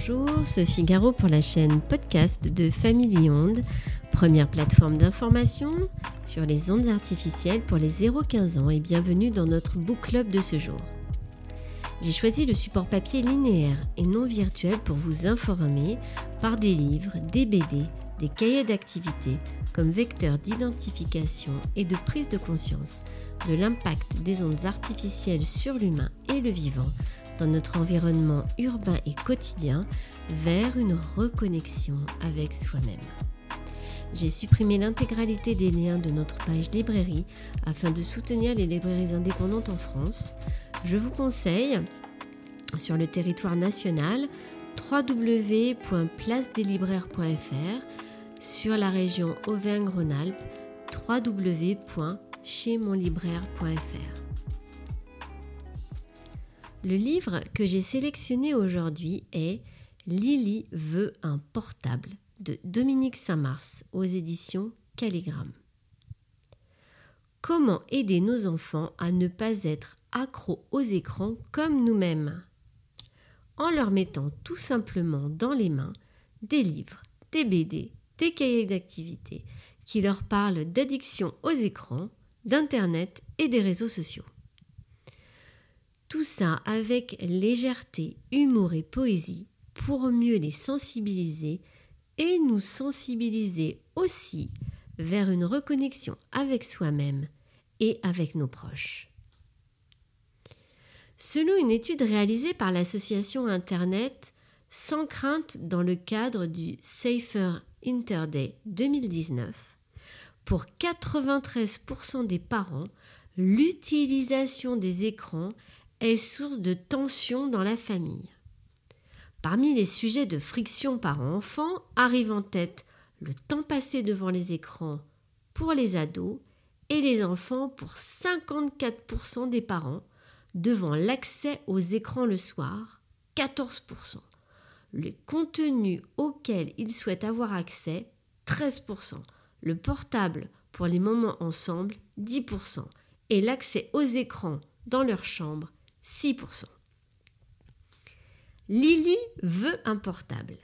Bonjour, Sophie Garot pour la chaîne podcast de Family Onde, première plateforme d'information sur les ondes artificielles pour les 0-15 ans et bienvenue dans notre book club de ce jour. J'ai choisi le support papier linéaire et non virtuel pour vous informer par des livres, des BD, des cahiers d'activité comme vecteur d'identification et de prise de conscience de l'impact des ondes artificielles sur l'humain et le vivant dans notre environnement urbain et quotidien vers une reconnexion avec soi-même. J'ai supprimé l'intégralité des liens de notre page librairie afin de soutenir les librairies indépendantes en France. Je vous conseille sur le territoire national www.placedeslibraires.fr sur la région Auvergne-Rhône-Alpes le livre que j'ai sélectionné aujourd'hui est Lily veut un portable de Dominique Saint-Mars aux éditions Calligramme. Comment aider nos enfants à ne pas être accros aux écrans comme nous-mêmes? En leur mettant tout simplement dans les mains des livres, des BD, des cahiers d'activité qui leur parlent d'addiction aux écrans, d'Internet et des réseaux sociaux. Tout ça avec légèreté, humour et poésie pour mieux les sensibiliser et nous sensibiliser aussi vers une reconnexion avec soi-même et avec nos proches. Selon une étude réalisée par l'association Internet Sans crainte dans le cadre du Safer Interday 2019, pour 93% des parents, l'utilisation des écrans est source de tension dans la famille. Parmi les sujets de friction parent-enfant arrivent en tête le temps passé devant les écrans pour les ados et les enfants pour 54% des parents devant l'accès aux écrans le soir, 14%. Le contenu auquel ils souhaitent avoir accès, 13%. Le portable pour les moments ensemble, 10%. Et l'accès aux écrans dans leur chambre, 6%. Lily veut un portable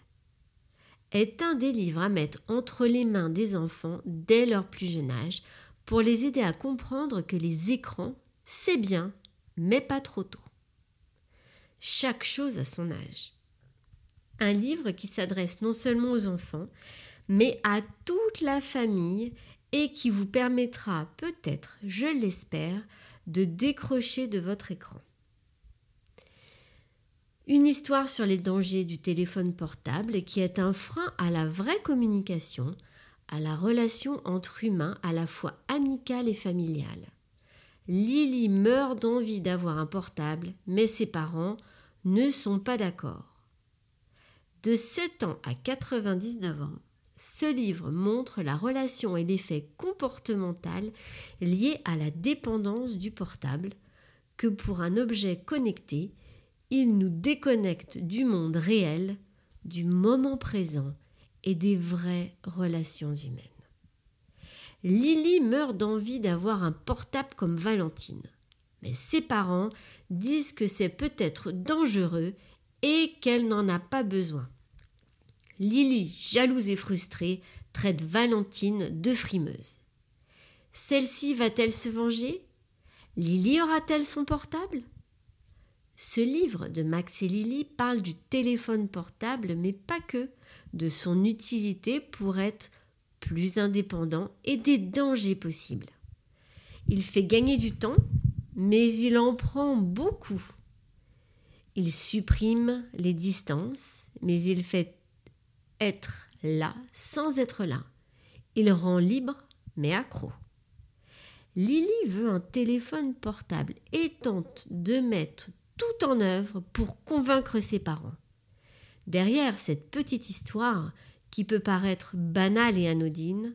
est un des livres à mettre entre les mains des enfants dès leur plus jeune âge pour les aider à comprendre que les écrans, c'est bien, mais pas trop tôt. Chaque chose a son âge. Un livre qui s'adresse non seulement aux enfants, mais à toute la famille et qui vous permettra peut-être, je l'espère, de décrocher de votre écran. Une histoire sur les dangers du téléphone portable qui est un frein à la vraie communication, à la relation entre humains à la fois amicale et familiale. Lily meurt d'envie d'avoir un portable, mais ses parents ne sont pas d'accord. De 7 ans à 99 ans, ce livre montre la relation et l'effet comportemental liés à la dépendance du portable, que pour un objet connecté, il nous déconnecte du monde réel, du moment présent et des vraies relations humaines. Lily meurt d'envie d'avoir un portable comme Valentine, mais ses parents disent que c'est peut-être dangereux et qu'elle n'en a pas besoin. Lily, jalouse et frustrée, traite Valentine de frimeuse. Celle-ci va-t-elle se venger? Lily aura-t-elle son portable? Ce livre de Max et Lily parle du téléphone portable, mais pas que, de son utilité pour être plus indépendant et des dangers possibles. Il fait gagner du temps, mais il en prend beaucoup. Il supprime les distances, mais il fait être là sans être là. Il rend libre, mais accro. Lily veut un téléphone portable et tente de mettre tout en œuvre pour convaincre ses parents. Derrière cette petite histoire, qui peut paraître banale et anodine,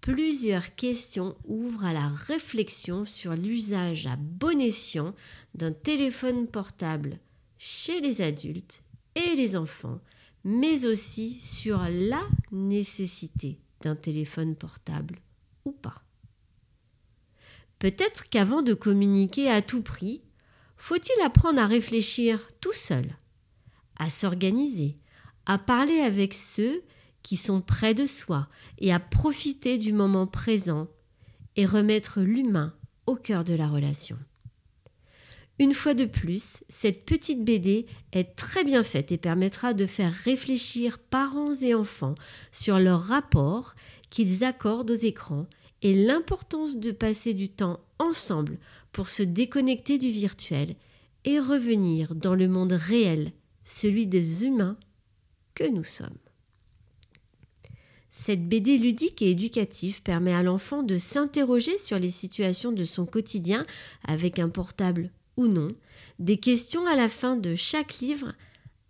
plusieurs questions ouvrent à la réflexion sur l'usage à bon escient d'un téléphone portable chez les adultes et les enfants, mais aussi sur la nécessité d'un téléphone portable ou pas. Peut-être qu'avant de communiquer à tout prix, faut-il apprendre à réfléchir tout seul, à s'organiser, à parler avec ceux qui sont près de soi et à profiter du moment présent et remettre l'humain au cœur de la relation? Une fois de plus, cette petite BD est très bien faite et permettra de faire réfléchir parents et enfants sur leur rapport qu'ils accordent aux écrans et l'importance de passer du temps ensemble pour se déconnecter du virtuel et revenir dans le monde réel, celui des humains que nous sommes. Cette BD ludique et éducative permet à l'enfant de s'interroger sur les situations de son quotidien avec un portable ou non. Des questions à la fin de chaque livre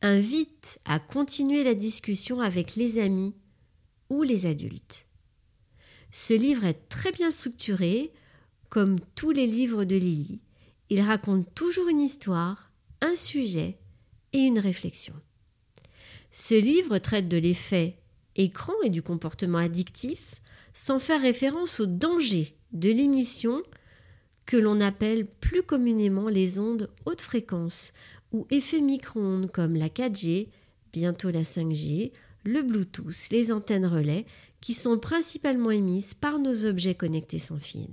invitent à continuer la discussion avec les amis ou les adultes. Ce livre est très bien structuré, comme tous les livres de Lily. Il raconte toujours une histoire, un sujet et une réflexion. Ce livre traite de l'effet écran et du comportement addictif sans faire référence au danger de l'émission que l'on appelle plus communément les ondes haute fréquence ou effets micro-ondes comme la 4G, bientôt la 5G, le Bluetooth, les antennes relais, qui sont principalement émises par nos objets connectés sans fil.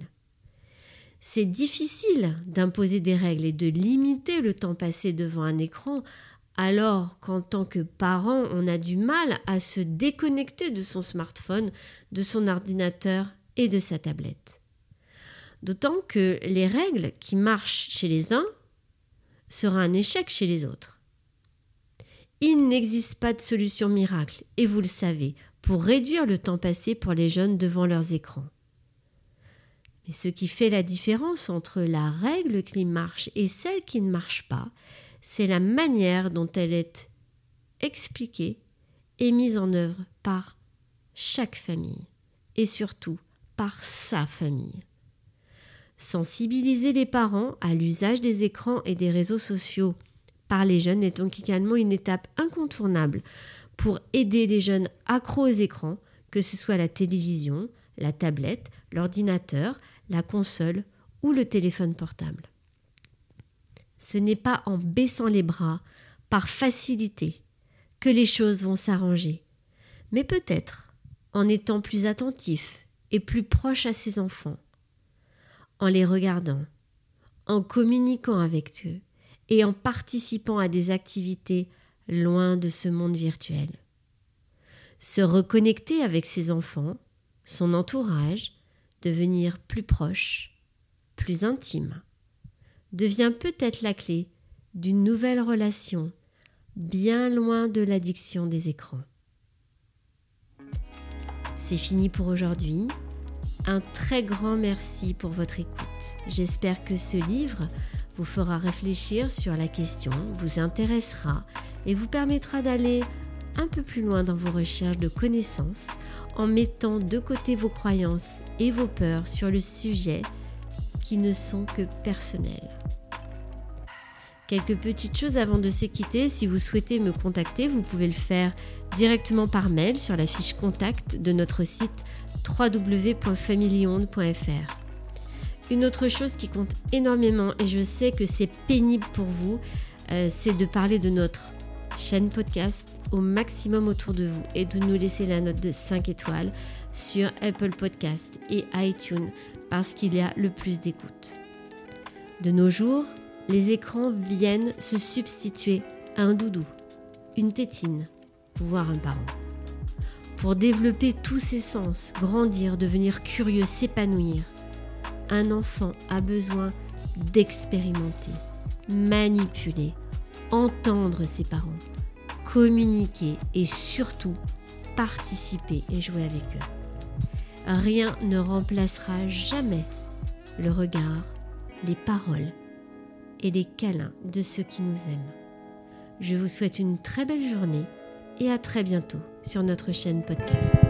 C'est difficile d'imposer des règles et de limiter le temps passé devant un écran, alors qu'en tant que parent, on a du mal à se déconnecter de son smartphone, de son ordinateur et de sa tablette. D'autant que les règles qui marchent chez les uns sera un échec chez les autres. Il n'existe pas de solution miracle, et vous le savez, pour réduire le temps passé pour les jeunes devant leurs écrans. Mais ce qui fait la différence entre la règle qui marche et celle qui ne marche pas, c'est la manière dont elle est expliquée et mise en œuvre par chaque famille, et surtout par sa famille. Sensibiliser les parents à l'usage des écrans et des réseaux sociaux par les jeunes est donc également une étape incontournable pour aider les jeunes accros aux écrans, que ce soit la télévision, la tablette, l'ordinateur, la console ou le téléphone portable. Ce n'est pas en baissant les bras, par facilité, que les choses vont s'arranger, mais peut-être en étant plus attentif et plus proche à ses enfants, en les regardant, en communiquant avec eux et en participant à des activités loin de ce monde virtuel. Se reconnecter avec ses enfants, son entourage, devenir plus proche, plus intime, devient peut-être la clé d'une nouvelle relation bien loin de l'addiction des écrans. C'est fini pour aujourd'hui. Un très grand merci pour votre écoute. J'espère que ce livre vous fera réfléchir sur la question, vous intéressera et vous permettra d'aller un peu plus loin dans vos recherches de connaissances en mettant de côté vos croyances et vos peurs sur le sujet qui ne sont que personnelles. Quelques petites choses avant de se quitter. Si vous souhaitez me contacter, vous pouvez le faire directement par mail sur la fiche contact de notre site www.familionde.fr. Une autre chose qui compte énormément, et je sais que c'est pénible pour vous, euh, c'est de parler de notre chaîne podcast au maximum autour de vous et de nous laisser la note de 5 étoiles sur Apple Podcast et iTunes parce qu'il y a le plus d'écoute. De nos jours, les écrans viennent se substituer à un doudou, une tétine, voire un parent. Pour développer tous ses sens, grandir, devenir curieux, s'épanouir, un enfant a besoin d'expérimenter, manipuler, entendre ses parents, communiquer et surtout participer et jouer avec eux. Rien ne remplacera jamais le regard, les paroles et les câlins de ceux qui nous aiment. Je vous souhaite une très belle journée et à très bientôt sur notre chaîne podcast.